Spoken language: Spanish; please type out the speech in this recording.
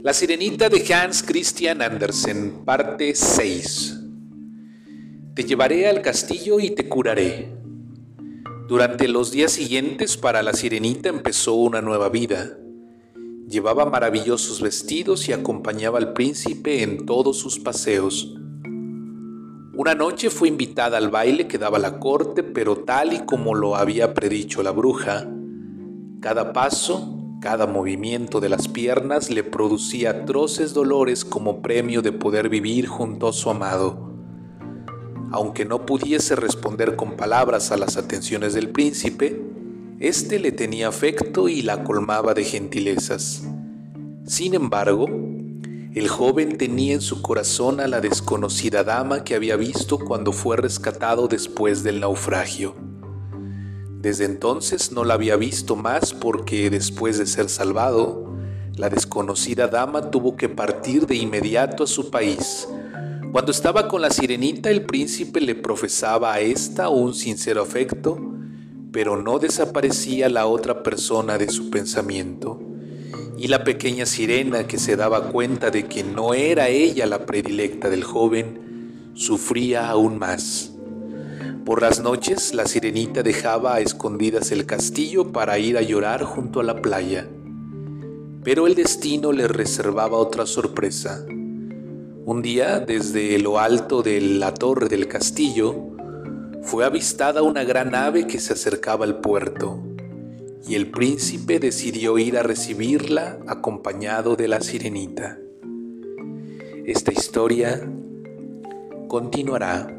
La Sirenita de Hans Christian Andersen, parte 6. Te llevaré al castillo y te curaré. Durante los días siguientes para la Sirenita empezó una nueva vida. Llevaba maravillosos vestidos y acompañaba al príncipe en todos sus paseos. Una noche fue invitada al baile que daba la corte, pero tal y como lo había predicho la bruja, cada paso cada movimiento de las piernas le producía atroces dolores como premio de poder vivir junto a su amado. Aunque no pudiese responder con palabras a las atenciones del príncipe, éste le tenía afecto y la colmaba de gentilezas. Sin embargo, el joven tenía en su corazón a la desconocida dama que había visto cuando fue rescatado después del naufragio. Desde entonces no la había visto más porque después de ser salvado, la desconocida dama tuvo que partir de inmediato a su país. Cuando estaba con la sirenita, el príncipe le profesaba a ésta un sincero afecto, pero no desaparecía la otra persona de su pensamiento. Y la pequeña sirena, que se daba cuenta de que no era ella la predilecta del joven, sufría aún más. Por las noches la sirenita dejaba a escondidas el castillo para ir a llorar junto a la playa. Pero el destino le reservaba otra sorpresa. Un día, desde lo alto de la torre del castillo, fue avistada una gran ave que se acercaba al puerto, y el príncipe decidió ir a recibirla acompañado de la sirenita. Esta historia continuará